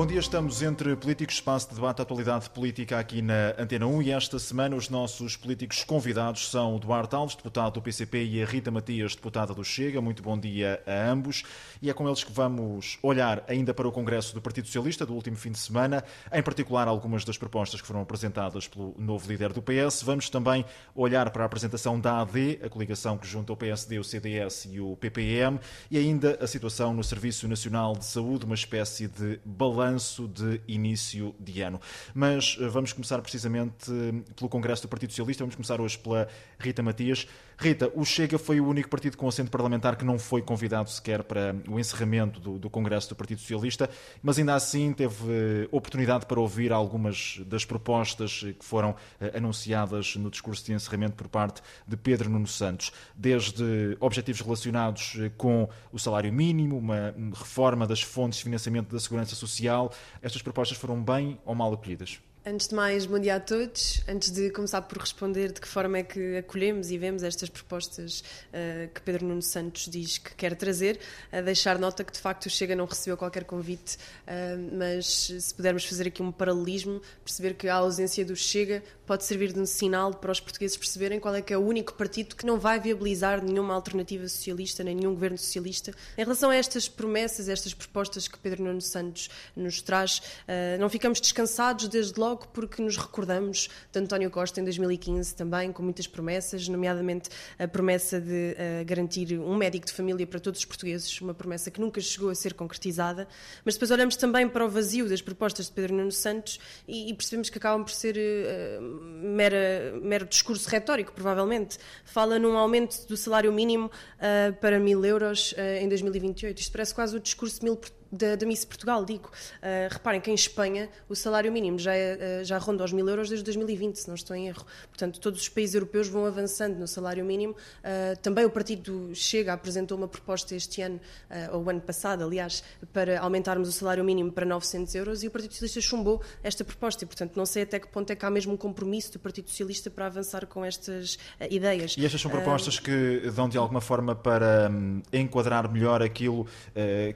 Bom dia, estamos entre políticos, espaço de debate, atualidade política aqui na Antena 1 e esta semana os nossos políticos convidados são o Duarte Alves, deputado do PCP, e a Rita Matias, deputada do Chega. Muito bom dia a ambos e é com eles que vamos olhar ainda para o Congresso do Partido Socialista do último fim de semana, em particular algumas das propostas que foram apresentadas pelo novo líder do PS. Vamos também olhar para a apresentação da AD, a coligação que junta o PSD, o CDS e o PPM, e ainda a situação no Serviço Nacional de Saúde, uma espécie de balanço balanço de início de ano. Mas eh, vamos começar precisamente eh, pelo Congresso do Partido Socialista. Vamos começar hoje pela Rita Matias. Rita, o Chega foi o único partido com assento parlamentar que não foi convidado sequer para o encerramento do, do Congresso do Partido Socialista, mas ainda assim teve eh, oportunidade para ouvir algumas das propostas que foram anunciadas no discurso de encerramento por parte de Pedro Nuno Santos, desde objetivos relacionados com o salário mínimo, uma reforma das fontes de financiamento da segurança social estas propostas foram bem ou mal acolhidas? Antes de mais, bom dia a todos. Antes de começar por responder de que forma é que acolhemos e vemos estas propostas uh, que Pedro Nuno Santos diz que quer trazer, a deixar nota que de facto o Chega não recebeu qualquer convite, uh, mas se pudermos fazer aqui um paralelismo, perceber que a ausência do Chega pode servir de um sinal para os portugueses perceberem qual é que é o único partido que não vai viabilizar nenhuma alternativa socialista, nem nenhum governo socialista. Em relação a estas promessas, estas propostas que Pedro Nuno Santos nos traz, uh, não ficamos descansados desde logo porque nos recordamos de António Costa em 2015 também, com muitas promessas, nomeadamente a promessa de uh, garantir um médico de família para todos os portugueses, uma promessa que nunca chegou a ser concretizada. Mas depois olhamos também para o vazio das propostas de Pedro Nuno Santos e, percebemos que acabam por ser uh, mera, mero discurso retórico, provavelmente. Fala num aumento do salário mínimo uh, para mil euros em 2028. Isto parece quase o discurso mil da, da Miss Portugal, digo. Uh, reparem que em Espanha o salário mínimo já, é, uh, já ronda os mil euros desde 2020, se não estou em erro. Portanto, todos os países europeus vão avançando no salário mínimo. Uh, também o Partido Chega apresentou uma proposta este ano, ou o ano passado, aliás, para aumentarmos o salário mínimo para 900 euros e o Partido Socialista chumbou esta proposta. E, portanto, não sei até que ponto é que há mesmo um compromisso do Partido Socialista para avançar com estas ideias. E estas são propostas que dão de alguma forma para um, enquadrar melhor aquilo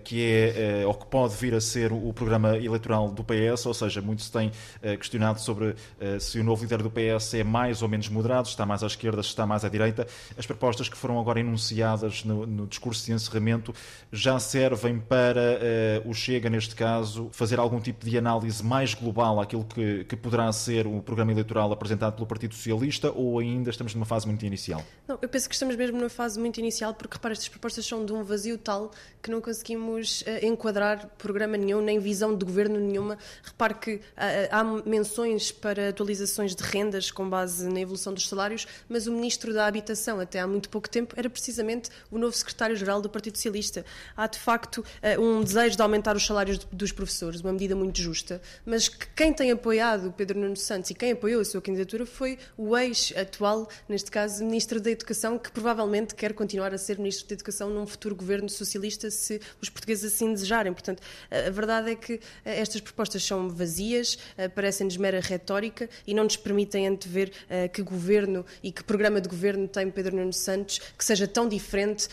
que é ou que pode vir a ser o programa eleitoral do PS, ou seja, muito se tem uh, questionado sobre uh, se o novo líder do PS é mais ou menos moderado, está mais à esquerda, se está mais à direita. As propostas que foram agora enunciadas no, no discurso de encerramento já servem para uh, o Chega, neste caso, fazer algum tipo de análise mais global àquilo que, que poderá ser o programa eleitoral apresentado pelo Partido Socialista ou ainda estamos numa fase muito inicial? Não, eu penso que estamos mesmo numa fase muito inicial porque, repara, estas propostas são de um vazio tal que não conseguimos enquadrar enquadrar programa nenhum, nem visão de governo nenhuma. Repare que ah, há menções para atualizações de rendas com base na evolução dos salários, mas o Ministro da Habitação, até há muito pouco tempo, era precisamente o novo Secretário-Geral do Partido Socialista. Há, de facto, ah, um desejo de aumentar os salários dos professores, uma medida muito justa, mas que quem tem apoiado Pedro Nuno Santos e quem apoiou a sua candidatura foi o ex-atual, neste caso, Ministro da Educação, que provavelmente quer continuar a ser Ministro da Educação num futuro governo socialista, se os portugueses assim desejarem. Portanto, a verdade é que eh, estas propostas são vazias, eh, parecem-nos mera retórica e não nos permitem antever eh, que governo e que programa de governo tem Pedro Nuno Santos que seja tão diferente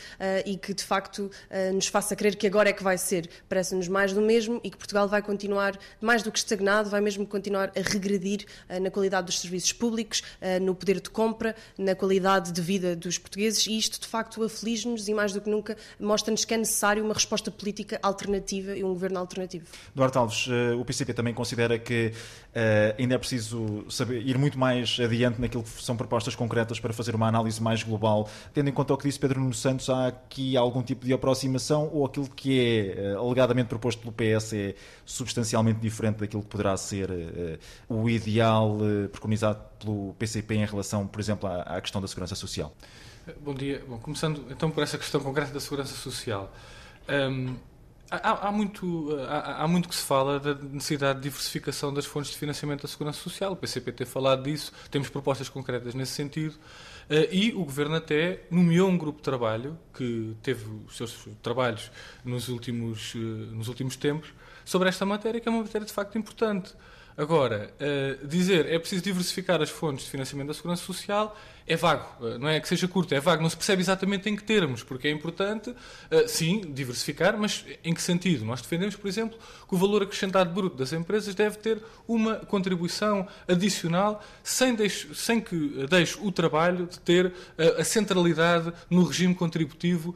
e que de facto nos faça crer que agora é que vai ser. Parece-nos mais do mesmo e que Portugal vai continuar mais do que estagnado, vai mesmo continuar a regredir na qualidade dos serviços públicos, no poder de compra, na qualidade de vida dos portugueses e isto de facto aflige-nos e mais do que nunca mostra-nos que é necessário uma resposta política alternativa e um governo alternativo. Duarte Alves, eh, o PCP também considera que uh, ainda é preciso saber, ir muito mais adiante naquilo que são propostas concretas para fazer uma análise mais global, tendo em conta o que disse Pedro Nuno Santos, há aqui algum tipo de aproximação ou aquilo que é uh, alegadamente proposto pelo PS é substancialmente diferente daquilo que poderá ser o ideal preconizado pelo PCP em relação, por exemplo, à, à questão da segurança social? Bom dia. Bom, começando então por essa questão concreta da segurança social. Um, Há, há, muito, há, há, muito que se fala da necessidade de diversificação das fontes de financiamento da Segurança Social. O PCP tem falado disso, temos propostas concretas nesse sentido. Eh, e o Governo até nomeou um grupo de trabalho que teve os seus trabalhos nos últimos, eh, nos últimos tempos sobre esta matéria, que é uma matéria de facto importante. Agora, uh, dizer é preciso diversificar as fontes de financiamento da Segurança Social é vago, eh, não é que seja curto, é vago, não se percebe exatamente em que termos, porque é importante, eh, sim, diversificar, mas em que sentido? Nós defendemos, por exemplo, que o valor acrescentado bruto das empresas deve ter uma contribuição adicional sem, deixe, sem que deixe o trabalho de ter eh, a centralidade no regime contributivo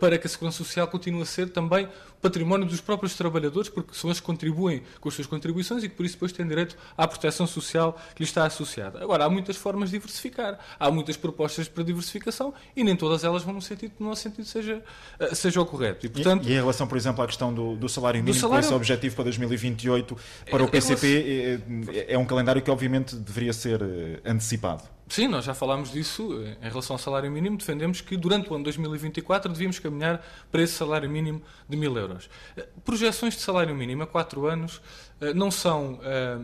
para que a Segurança Social continue a ser também património dos próprios trabalhadores, porque são eles que contribuem com as suas contribuições e que por isso depois têm direito à proteção social que lhes está associada. Agora, há muitas formas de diversificar, há muitas propostas para diversificação e nem todas elas vão no sentido, no sentido seja, eh, seja o correto. E, portanto, e, e em relação, por exemplo, à questão do, do salário mínimo, do salário... esse objetivo para 2028 para o PCP é, é um calendário que obviamente deveria ser eh, antecipado. Sim, nós já falámos disso em relação ao salário mínimo. Defendemos que durante o ano 2024 devíamos caminhar para esse salário mínimo de mil euros. Projeções de salário mínimo a quatro anos eh, não são, eh,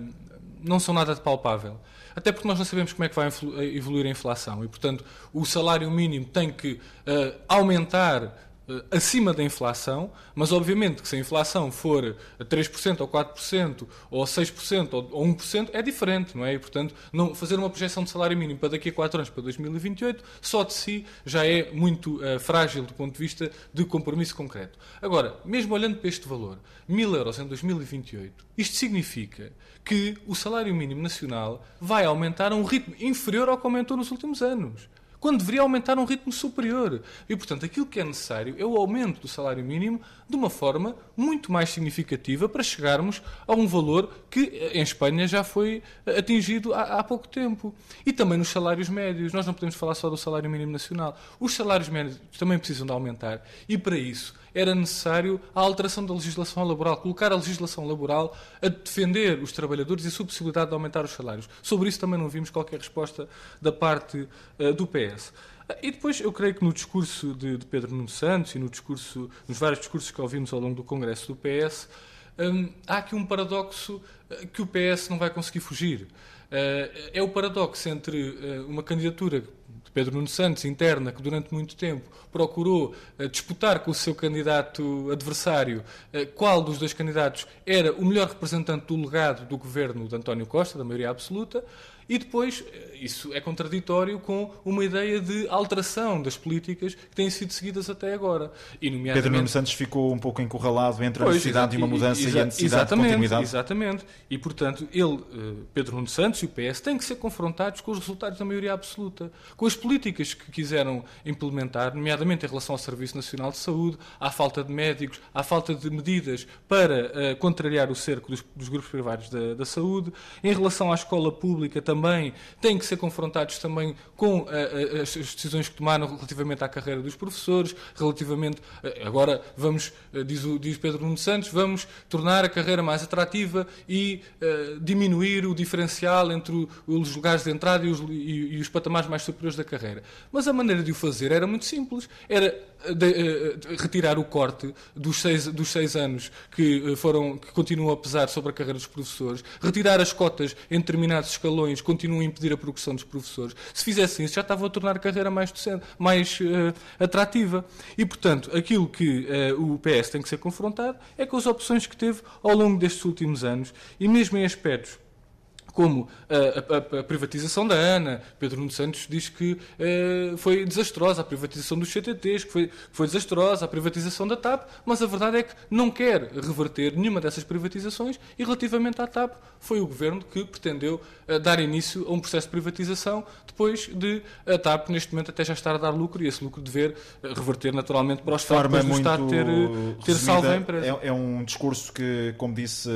não são nada de palpável. Até porque nós não sabemos como é que vai evoluir a inflação. E, portanto, o salário mínimo tem que eh, aumentar acima da inflação, mas obviamente que se a inflação for 3% ou 4% ou 6% ou 1% é diferente, não é? E, portanto, não, fazer uma projeção de salário mínimo para daqui a 4 anos, para 2028, só de si já é muito uh, frágil do ponto de vista de compromisso concreto. Agora, mesmo olhando para este valor, 1000 euros em 2028, isto significa que o salário mínimo nacional vai aumentar a um ritmo inferior ao que aumentou nos últimos anos quando deveria aumentar um ritmo superior. E, portanto, aquilo que é necessário é o aumento do salário mínimo de uma forma muito mais significativa para chegarmos a um valor que em Espanha já foi atingido há, há pouco tempo. E também nos salários médios. Nós não podemos falar só do salário mínimo nacional. Os salários médios também precisam de aumentar. E, para isso, era necessário a alteração da legislação laboral, colocar a legislação laboral a defender os trabalhadores e a sua possibilidade de aumentar os salários. Sobre isso também não vimos qualquer resposta da parte uh, do PS. E depois, eu creio que no discurso de, de, Pedro Nuno Santos e no discurso, nos vários discursos que ouvimos ao longo do Congresso do PS, um, há aqui um paradoxo eh, que o PS não vai conseguir fugir. Uh, é o paradoxo entre uh, uma candidatura de Pedro Nuno Santos, interna, que durante muito tempo procurou uh, disputar com o seu candidato adversário uh, qual dos dois candidatos era o melhor representante do legado do governo de António Costa, da maioria absoluta, e depois, eh, isso é contraditório com uma ideia de alteração das políticas que têm sido seguidas até agora. E, nomeadamente... Pedro Nuno Santos ficou um pouco encurralado entre a necessidade de uma mudança e, e a necessidade de continuidade. Exatamente. E, portanto, ele, Pedro Nuno Santos e o PS têm que ser confrontados com os resultados da maioria absoluta, com as políticas que quiseram implementar, nomeadamente em relação ao Serviço Nacional de Saúde, à falta de médicos, à falta de medidas para uh, contrariar o cerco dos, dos grupos privados da, da, saúde. Em relação à escola pública também, têm que ser confrontados também com uh, uh, as decisões que tomaram relativamente à carreira dos professores, relativamente, agora vamos, diz, o, diz Pedro Nuno Santos, vamos tornar a carreira mais atrativa e diminuir o diferencial entre os lugares de entrada e os, e, e os patamares mais superiores da carreira. Mas a maneira de o fazer era muito simples. Era de, uh, retirar o corte dos seis, dos seis anos que, foram, que continuam a pesar sobre a carreira dos professores, retirar as cotas em determinados escalões, continuam a impedir a progressão dos professores. Se fizessem isso, já estavam a tornar a carreira mais, docente, mais uh, atrativa. E, portanto, aquilo que uh, o PS tem que ser confrontado é com as opções que teve ao longo destes últimos anos e mesmo em aspectos como a, a, a, privatização da ANA. Pedro Nuno Santos diz que eh, foi desastrosa a privatização dos CTTs, que foi, foi desastrosa a privatização da TAP, mas a verdade é que não quer reverter nenhuma dessas privatizações e relativamente à TAP foi o governo que pretendeu eh, dar início a um processo de privatização depois de a TAP neste momento até já estar a dar lucro e esse lucro dever eh, reverter naturalmente para o Estado, depois do Estado ter, ter salvo a empresa. É, é, um discurso que, como disse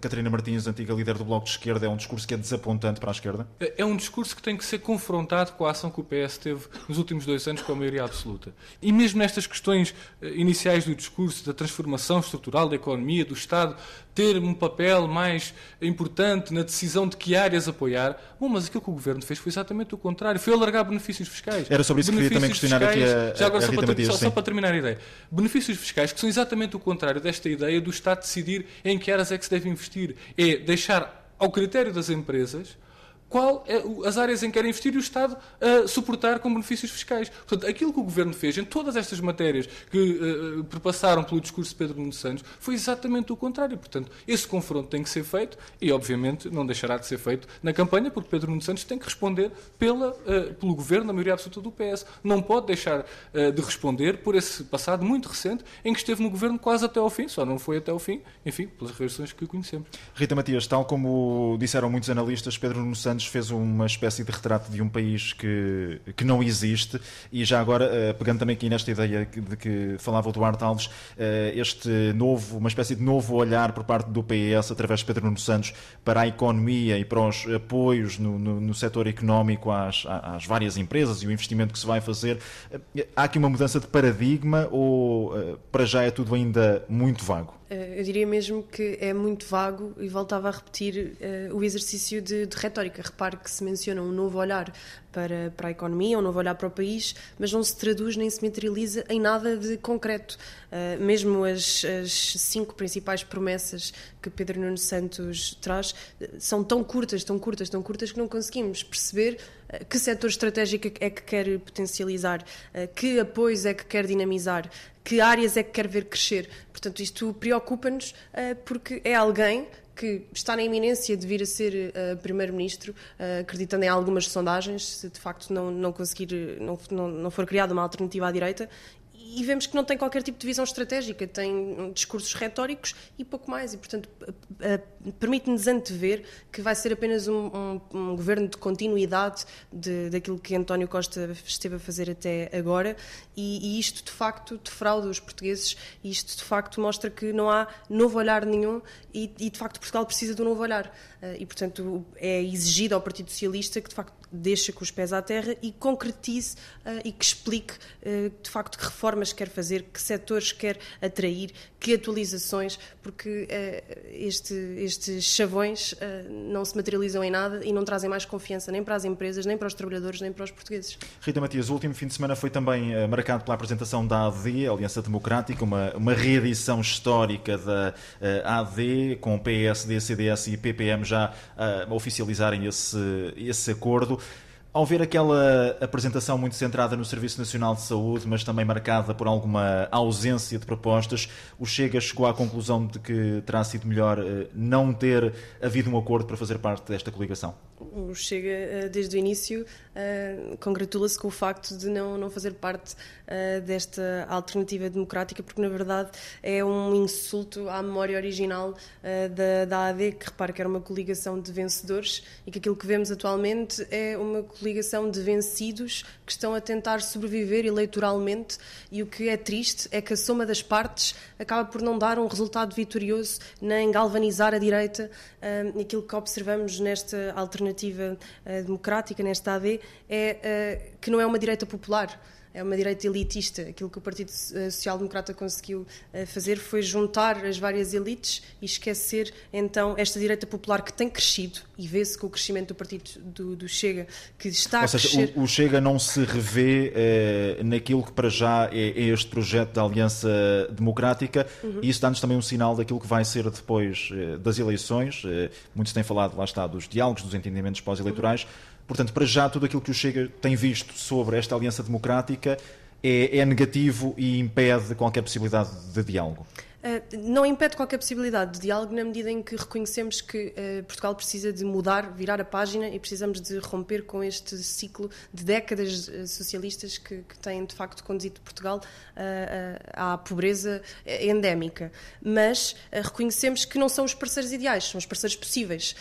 Catarina Martins, antiga líder do Bloco de Esquerda, é um discurso que é desapontante para a esquerda? É um discurso que tem que ser confrontado com a ação que o PS teve nos últimos dois anos com a maioria absoluta. E mesmo nestas questões eh, iniciais do discurso, da transformação estrutural da economia, do Estado, ter um papel mais importante na decisão de que áreas apoiar. Bom, mas aquilo que o Governo fez foi exatamente o contrário. Foi alargar benefícios fiscais. Era sobre isso benefícios que queria também questionar fiscais, aqui a, já agora, a só, para, Matias, só, só, para terminar a ideia. Benefícios fiscais que são exatamente o contrário desta ideia do Estado decidir em que áreas é que se deve investir. É deixar ao critério das empresas qual é as áreas em que quer investir e o Estado uh, suportar com benefícios fiscais. Portanto, aquilo que o Governo fez em todas estas matérias que uh, perpassaram pelo discurso de Pedro Nuno Santos foi exatamente o contrário. Portanto, esse confronto tem que ser feito e, obviamente, não deixará de ser feito na campanha, porque Pedro Nuno Santos tem que responder pela, uh, pelo Governo, na maioria absoluta do PS. Não pode deixar de responder por esse passado muito recente em que esteve no Governo quase até ao fim, só não foi até ao fim, enfim, pelas razões que conhecemos. Rita Matias, tal como disseram muitos analistas, Pedro Nuno Santos fez uma espécie de retrato de um país que, que não existe e já agora, eh, pegando também aqui nesta ideia de que falava o Duarte Alves, eh, este novo, uma espécie de novo olhar por parte do PS através de Pedro Nuno Santos para a economia e para os apoios no, no, no setor económico às, às várias empresas e o investimento que se vai fazer, eh, há aqui uma mudança de paradigma ou para já é tudo ainda muito vago? Eu diria mesmo que é muito vago e voltava a repetir uh, o exercício de, de retórica. Repare que se menciona um novo olhar para, para a economia, um novo olhar para o país, mas não se traduz nem se materializa em nada de concreto. Uh, mesmo as, as, cinco principais promessas que Pedro Nuno Santos traz são tão curtas, tão curtas, tão curtas que não conseguimos perceber que setor estratégico é que quer potencializar, que apoios é que quer dinamizar, que áreas é que quer ver crescer. Portanto, isto preocupa-nos porque é alguém que está na iminência de vir a ser primeiro-ministro, acreditando em algumas sondagens, se de facto não, não conseguir, não, não for criada uma alternativa à direita, e vemos que não tem qualquer tipo de visão estratégica, tem discursos retóricos e pouco mais, e portanto permite-nos antever que vai ser apenas um, um, um governo de continuidade de, daquilo que António Costa esteve a fazer até agora, e, e, isto de facto defrauda os portugueses, e isto de facto mostra que não há novo olhar nenhum, e, e de facto Portugal precisa de um novo olhar, uh, e portanto é exigido ao Partido Socialista que de facto deixe com os pés à terra e concretize uh, e que explique uh, de facto que reformas quer fazer, que setores quer atrair, que atualizações, porque uh, este, estes chavões não se materializam em nada e não trazem mais confiança nem para as empresas, nem para os trabalhadores, nem para os portugueses. Rita Matias, o último fim de semana foi também marcado pela apresentação da AD, Aliança Democrática, uma, uma reedição histórica da AD, com PSD, CDS e PPM já oficializarem esse, esse acordo. Ao ver aquela apresentação muito centrada no Serviço Nacional de Saúde, mas também marcada por alguma ausência de propostas, o Chega chegou à conclusão de que terá sido melhor eh, não ter havido um acordo para fazer parte desta coligação? O Chega, eh, desde o início, uh, congratula-se com o facto de não, não fazer parte desta alternativa democrática, porque na verdade é um insulto à memória original da, da AD, que repara que era uma coligação de vencedores e que aquilo que vemos atualmente é uma coligação de vencidos que estão a tentar sobreviver eleitoralmente e o que é triste é que a soma das partes acaba por não dar um resultado vitorioso nem galvanizar a direita. Uh, aquilo que observamos nesta alternativa democrática, nesta AD, é uh, que não é uma direita popular é uma direita elitista. Aquilo que o Partido eh, Social Democrata conseguiu uh, fazer foi juntar as várias elites e esquecer então esta direita popular que tem crescido e vê-se com o crescimento do partido do, do Chega que está Ou a seja, crescer. O, o Chega não se revê eh, naquilo que para já é, é, este projeto da Aliança Democrática uhum. e isso dá-nos também um sinal daquilo que vai ser depois eh, das eleições. Eh, muitos têm falado, lá está, dos diálogos, dos entendimentos pós-eleitorais. Uhum Portanto, para já, tudo aquilo que o Chega tem visto sobre esta aliança democrática é, é negativo e impede qualquer possibilidade de diálogo. Eh, não impede qualquer possibilidade de diálogo na medida em que reconhecemos que uh, Portugal precisa de mudar, virar a página e precisamos de romper com este ciclo de décadas uh, socialistas que, que, têm de facto conduzido Portugal à pobreza endémica. Mas reconhecemos que não são os parceiros ideais, são os parceiros possíveis.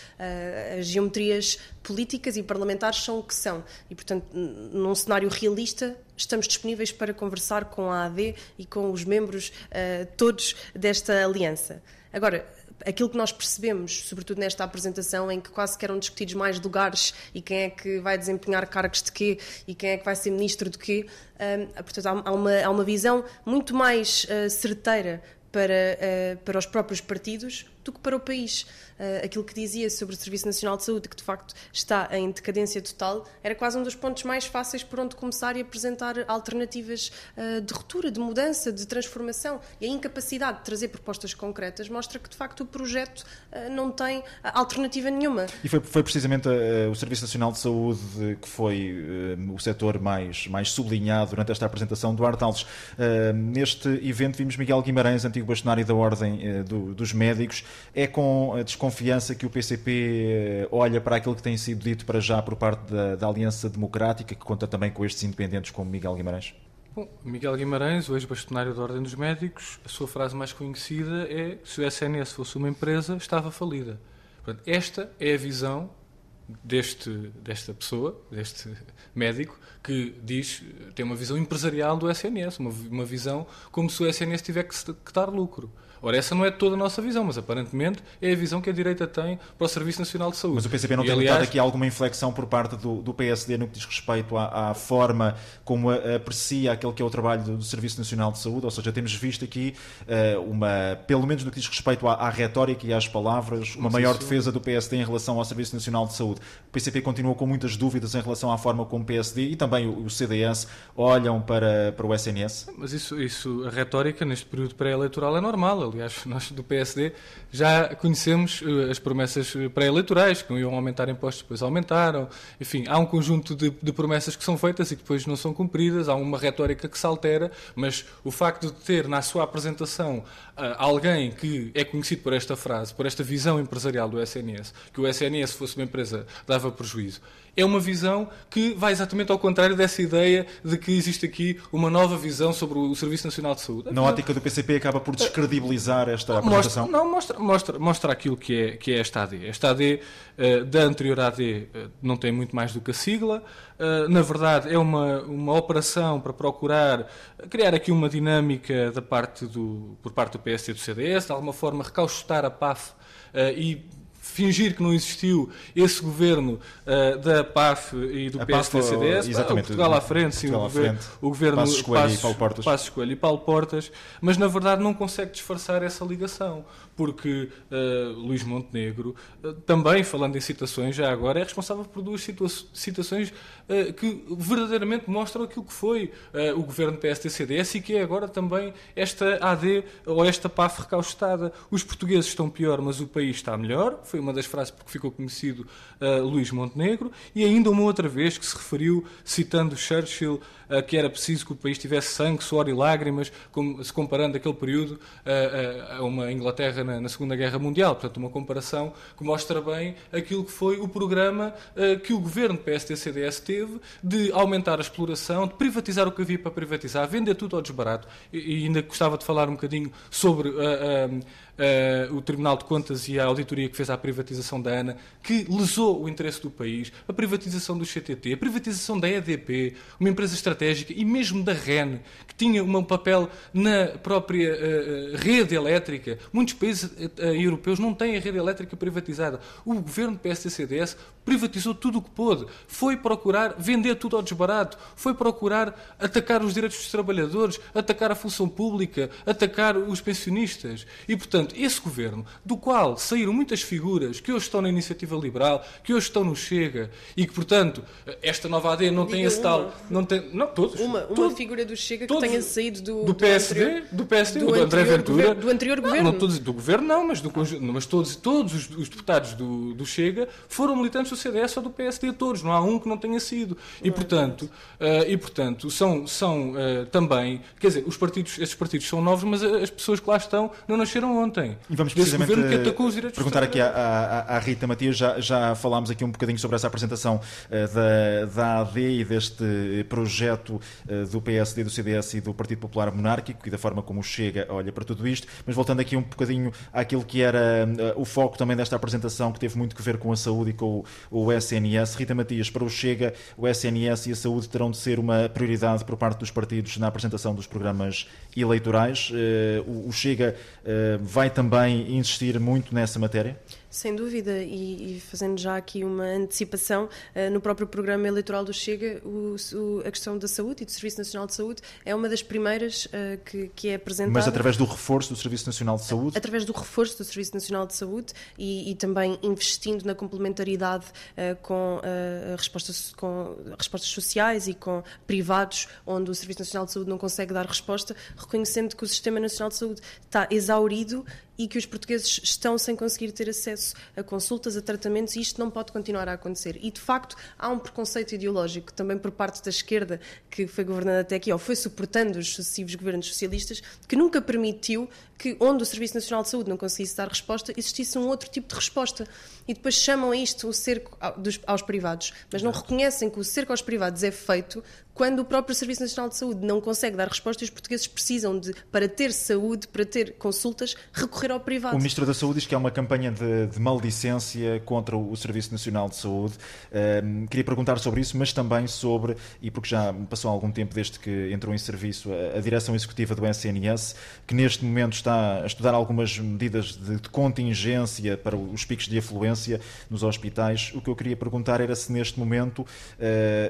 as geometrias políticas e parlamentares são o que são. E, portanto, num cenário realista, estamos disponíveis para conversar com a AD e com os membros uh, todos desta aliança. Agora, aquilo que nós percebemos, sobretudo nesta apresentação, em que quase que eram discutidos mais lugares e quem é que vai desempenhar cargos de quê e quem é que vai ser ministro de quê, um, eh, portanto, há, uma, há uma visão muito mais uh, certeira para, uh, para os próprios partidos do que para o país. Uh, aquilo que dizia sobre o Serviço Nacional de Saúde, que de facto está em decadência total, era quase um dos pontos mais fáceis por onde começar e apresentar alternativas uh, de ruptura, de mudança, de transformação. E a incapacidade de trazer propostas concretas mostra que de facto o projeto uh, não tem alternativa nenhuma. E foi, foi precisamente o Serviço Nacional de Saúde que foi o setor mais, mais sublinhado durante esta apresentação. Duarte Alves, neste evento vimos Miguel Guimarães, antigo bastonário da Ordem do, dos Médicos. É com a desconfiança confiança que o PCP eh, olha para aquilo que tem sido dito para já por parte da, da Aliança Democrática, que conta também com estes independentes como Miguel Guimarães? Bom, Miguel Guimarães, o ex-bastonário da Ordem dos Médicos, a sua frase mais conhecida é se o SNS fosse uma empresa, estava falida. Portanto, esta é a visão deste, desta pessoa, deste médico, que diz, tem uma visão empresarial do SNS, uma, uma visão como se o SNS tivesse que, que dar lucro. Ora, essa não é toda a nossa visão, mas aparentemente é a visão que a direita tem para o Serviço Nacional de Saúde. Mas o PCP não e, tem aliás... notado aqui alguma inflexão por parte do, do PSD no que diz respeito à, à, forma como aprecia aquele que é o trabalho do Serviço Nacional de Saúde? Ou seja, temos visto aqui uh, uma, pelo menos no que diz respeito à, à retórica e às palavras, uma mas maior isso... defesa do PSD em relação ao Serviço Nacional de Saúde. O PCP continua com muitas dúvidas em relação à forma como o PSD e também o, o CDS olham para, para o SNS? Mas isso, isso, a retórica neste período pré-eleitoral é normal Aliás, nós do PSD já conhecemos eh, as promessas eh, pré-eleitorais, que iam aumentar impostos, depois aumentaram. Enfim, há um conjunto de, de, promessas que são feitas e que depois não são cumpridas, há uma retórica que se altera, mas o facto de ter na sua apresentação alguém que é conhecido por esta frase, por esta visão empresarial do SNS, que o SNS fosse uma empresa dava prejuízo, é uma visão que vai exatamente ao contrário dessa ideia de que existe aqui uma nova visão sobre o Serviço Nacional de Saúde. Na ótica do PCP acaba por descredibilizar esta apresentação? Mostra, não, mostra, mostra, mostra aquilo que é, que é esta AD. Esta AD, eh, da anterior AD, não tem muito mais do que a sigla. Uh, na verdade, é uma, uma operação para procurar criar aqui uma dinâmica da parte do, por parte do PSD e do CDS, de alguma forma recauchutar a PAF e fingir que não existiu esse governo uh, da PAF e do PSD-CDS, exatamente, Portugal à frente, sim, Portugal o, governo, o governo Passos Coelho e Paulo Portas. Passos Coelho e Paulo Portas, mas na verdade não consegue disfarçar essa ligação, porque uh, Luís Montenegro, uh, também falando em citações, já agora é responsável por duas citações que verdadeiramente mostram aquilo que foi o governo PSD-CDS e que é agora também esta AD ou esta PAF recaustada. Os portugueses estão pior, mas o país está melhor. Foi uma das frases porque ficou conhecido uh, Luís Montenegro, e ainda uma outra vez que se referiu, citando Churchill, uh, que era preciso que o país tivesse sangue, suor e lágrimas, como, se comparando aquele período uh, a uma Inglaterra na, na, Segunda Guerra Mundial. Portanto, uma comparação que mostra bem aquilo que foi o programa que o governo PSD-CDS teve de aumentar a exploração, de privatizar o que havia para privatizar, vender tudo ao desbarato. E, e ainda gostava de falar um bocadinho sobre uh, o Tribunal de Contas e a auditoria que fez à privatização da ANA, que lesou o interesse do país, a privatização do CTT, a privatização da EDP, uma empresa estratégica, e mesmo da REN, que tinha um papel na própria uh, rede elétrica. Muitos países uh, europeus não têm a rede elétrica privatizada. O governo PSD-CDS privatizou tudo o que pôde, foi procurar vender tudo ao desbarato, foi procurar atacar os direitos dos trabalhadores, atacar a função pública, atacar os pensionistas. E, portanto, esse governo, do qual saíram muitas figuras que hoje estão na Iniciativa Liberal, que hoje estão no Chega, e que, portanto, esta nova AD não Diga tem esse uma. tal. Não, tem, não todos. Uma, uma figura do Chega que tenha saído do, do PSD, do, anterior, do PSD, do, do André Ventura. Governo, do anterior governo. Não, não todos, do governo não, mas, do, mas todos, todos os, os deputados do, do Chega foram militantes do CDS ou do PSD, todos. Não há um que não tenha sido. E, portanto, uh, e, portanto são, são uh, também. Quer dizer, os partidos, esses partidos são novos, mas as pessoas que lá estão não nasceram ontem. E vamos precisamente perguntar aqui à, à, à, Rita Matias, já, já falámos aqui um bocadinho sobre essa apresentação uh, da, da AD e deste projeto do PSD, do CDS e do Partido Popular Monárquico e da forma como chega, olha, para tudo isto, mas voltando aqui um bocadinho àquilo que era o foco também desta apresentação, que teve muito que ver com a saúde e com o, SNS. Rita Matias, para o Chega, o SNS e a saúde terão de ser uma prioridade por parte dos partidos na apresentação dos programas eleitorais. o, o Chega vai também insistir muito nessa matéria? Sem dúvida, e, e, fazendo já aqui uma antecipação, uh, no próprio programa eleitoral do Chega, o, o, a questão da saúde e do Serviço Nacional de Saúde é uma das primeiras uh, que, que, é apresentada. Mas através do reforço do Serviço Nacional de Saúde? Através do reforço do Serviço Nacional de Saúde e, e também investindo na complementaridade uh, com, respostas, com respostas sociais e com privados, onde o Serviço Nacional de Saúde não consegue dar resposta, reconhecendo que o Sistema Nacional de Saúde está exaurido e que os portugueses estão sem conseguir ter acesso a consultas, a tratamentos, e isto não pode continuar a acontecer. E, de facto, há um preconceito ideológico também por parte da esquerda, que foi governando até aqui, ou foi suportando os sucessivos governos socialistas, que nunca permitiu que, onde o Serviço Nacional de Saúde não conseguisse dar resposta, existisse um outro tipo de resposta. E depois chamam isto o cerco aos privados, mas não reconhecem que o cerco aos privados é feito quando o próprio Serviço Nacional de Saúde não consegue dar resposta e os portugueses precisam de, para ter saúde, para ter consultas, recorrer ao privado. O Ministro da Saúde diz que há uma campanha de, de maldicência contra o Serviço Nacional de Saúde. Um, queria perguntar sobre isso, mas também sobre, e porque já passou algum tempo desde que entrou em serviço a, a Direção Executiva do SNS, que neste momento está a estudar algumas medidas de, de contingência para os picos de afluência nos hospitais. O que eu queria perguntar era se neste momento uh,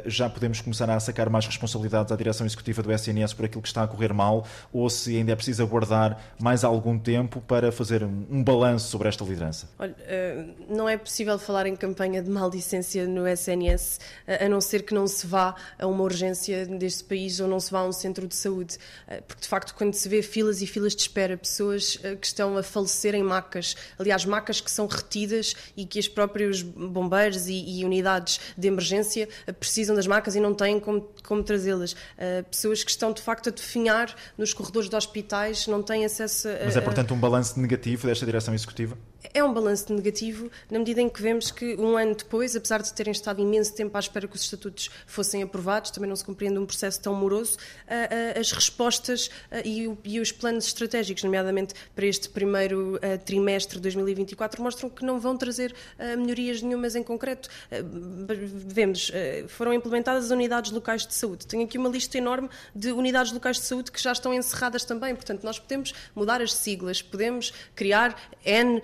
já podemos começar a sacar mais mais responsabilidades à direção executiva do SNS por aquilo que está a correr mal ou se ainda é preciso aguardar mais algum tempo para fazer um, balanço sobre esta liderança? Olha, eh, não é possível falar em campanha de maldicência no SNS, a não ser que não se vá a uma urgência deste país ou não se vá a um centro de saúde. Eh, porque, de facto, quando se vê filas e filas de espera, pessoas eh, que estão a falecer em macas, aliás, macas que são retidas e que os próprios bombeiros e, e unidades de emergência precisam das macas e não têm como como trazê-las. Uh, pessoas que estão de facto a definhar nos corredores de hospitais, não têm acesso a. Mas é, portanto, um balanço negativo desta direção executiva? É um balanço negativo, na medida em que vemos que um ano depois, apesar de terem estado imenso tempo à espera que os estatutos fossem aprovados, também não se compreende um processo tão moroso, as respostas e os planos estratégicos, nomeadamente para este primeiro trimestre de 2024, mostram que não vão trazer melhorias nenhumas em concreto. Vemos, foram implementadas as unidades locais de saúde. Tenho aqui uma lista enorme de unidades locais de saúde que já estão encerradas também, portanto, nós podemos mudar as siglas, podemos criar N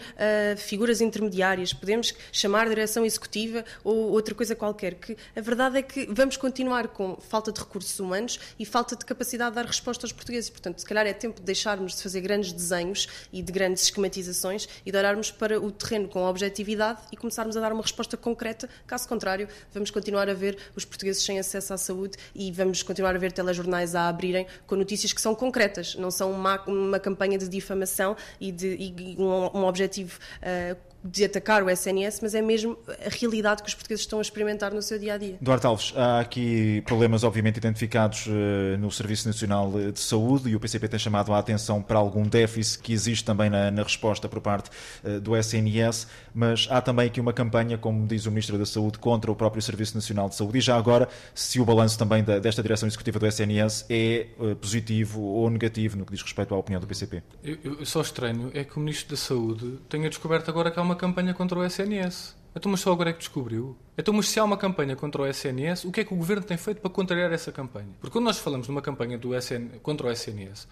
figuras intermediárias, podemos chamar direção executiva ou outra coisa qualquer, que a verdade é que vamos continuar com falta de recursos humanos e falta de capacidade de dar resposta aos portugueses. Portanto, se calhar é tempo de deixarmos de fazer grandes desenhos e de grandes esquematizações e de olharmos para o terreno com objetividade e começarmos a dar uma resposta concreta. Caso contrário, vamos continuar a ver os portugueses sem acesso à saúde e vamos continuar a ver telejornais a abrirem com notícias que são concretas, não são uma, uma campanha de difamação e de e um, um objetivo uh, de atacar o SNS, mas é mesmo a realidade que os portugueses estão a experimentar no seu dia a dia. Duarte Alves, há aqui problemas obviamente identificados uh, no Serviço Nacional de Saúde e o PCP tem chamado a atenção para algum déficit que existe também na, na resposta por parte uh, do SNS, mas há também aqui uma campanha, como diz o Ministro da Saúde, contra o próprio Serviço Nacional de Saúde. E já agora, se o balanço também da, desta direção executiva do SNS é uh, positivo ou negativo no que diz respeito à opinião do PCP? Eu, eu só estranho é que o Ministro da Saúde tenha descoberto agora que há uma uma campanha contra o SNS. Então, mas só agora é que descobriu? Então, mas se há uma campanha contra o SNS, o que é que o governo tem feito para contrariar essa campanha? Porque quando nós falamos de uma campanha do SN, contra o SNS,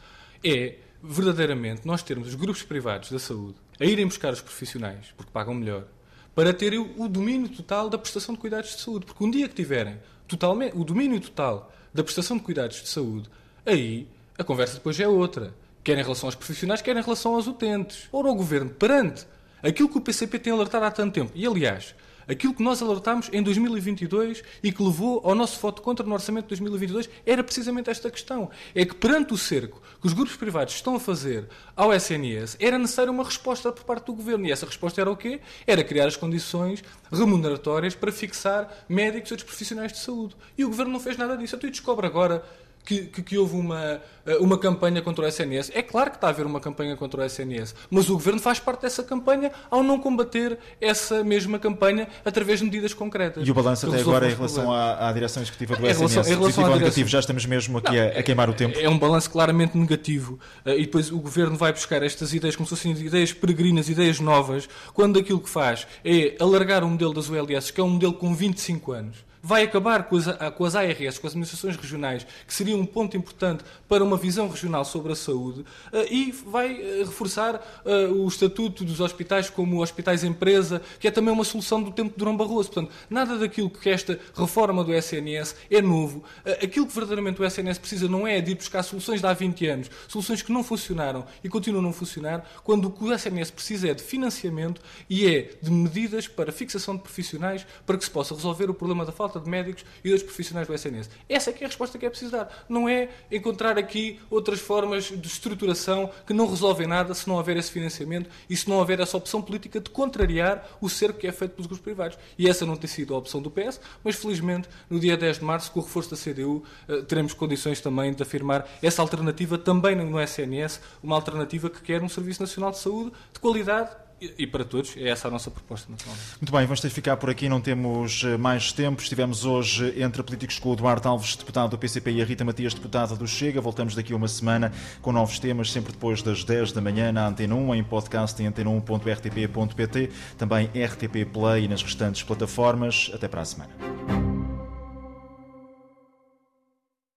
é verdadeiramente nós termos os grupos privados da saúde a irem buscar os profissionais, porque pagam melhor, para terem o, domínio total da prestação de cuidados de saúde. Porque um dia que tiverem totalmente, o domínio total da prestação de cuidados de saúde, aí a conversa depois é outra. Quer em relação aos profissionais, quer em relação aos utentes. Ora, o governo, perante Aquilo que o PCP tem alertado há tanto tempo, e aliás, aquilo que nós alertámos em 2022 e que levou ao nosso voto contra no orçamento de 2022 era precisamente esta questão. É que perante o cerco que os grupos privados estão a fazer ao SNS, era necessária uma resposta por parte do governo. E essa resposta era o quê? Era criar as condições remuneratórias para fixar médicos e outros profissionais de saúde. E o governo não fez nada disso. Então, e descobre agora que, que, que, houve uma, eh, uma campanha contra o SNS. É claro que está a haver uma campanha contra o SNS, mas o governo faz parte dessa campanha ao não combater essa mesma campanha através de medidas concretas. E o balanço até agora em relação à, à, direção executiva do em SNS, relação, relação direção... negativo, já estamos mesmo aqui não, a, a, queimar o tempo? É um balanço claramente negativo. Eh, e depois o governo vai buscar estas ideias como se fossem ideias peregrinas, ideias novas, quando aquilo que faz é alargar o modelo das ULS, que é um modelo com 25 anos vai acabar com as, com as ARS, com as administrações regionais, que seria um ponto importante para uma visão regional sobre a saúde, e vai reforçar o estatuto dos hospitais como hospitais empresa, que é também uma solução do tempo de Durão Barroso. Portanto, nada daquilo que esta reforma do SNS é novo. Aquilo que verdadeiramente o SNS precisa não é de ir buscar soluções de há 20 anos, soluções que não funcionaram e continuam a não funcionar, quando o que o SNS precisa é de financiamento e é de medidas para fixação de profissionais para que se possa resolver o problema da falta de médicos e dos profissionais do SNS. Essa é que é a resposta que é preciso dar. Não é encontrar aqui outras formas de estruturação que não resolvem nada se não houver esse financiamento e se não houver essa opção política de contrariar o cerco que é feito pelos grupos privados. E essa não tem sido a opção do PS, mas felizmente no dia 10 de março, com o reforço da CDU, eh, teremos condições também de afirmar essa alternativa também no SNS, uma alternativa que quer um Serviço Nacional de Saúde de qualidade e para todos, é essa a nossa proposta, naturalmente. Muito bem, vamos ter de ficar por aqui, não temos eh, mais tempo. Estivemos hoje entre políticos com o Eduardo Alves, deputado do PCP, e a Rita Matias, deputada do Chega. Voltamos daqui a uma semana com novos temas, sempre depois das 10 da manhã na Antena 1, em podcast em antena1.rtp.pt, também RTP Play e nas restantes plataformas. Até para a semana.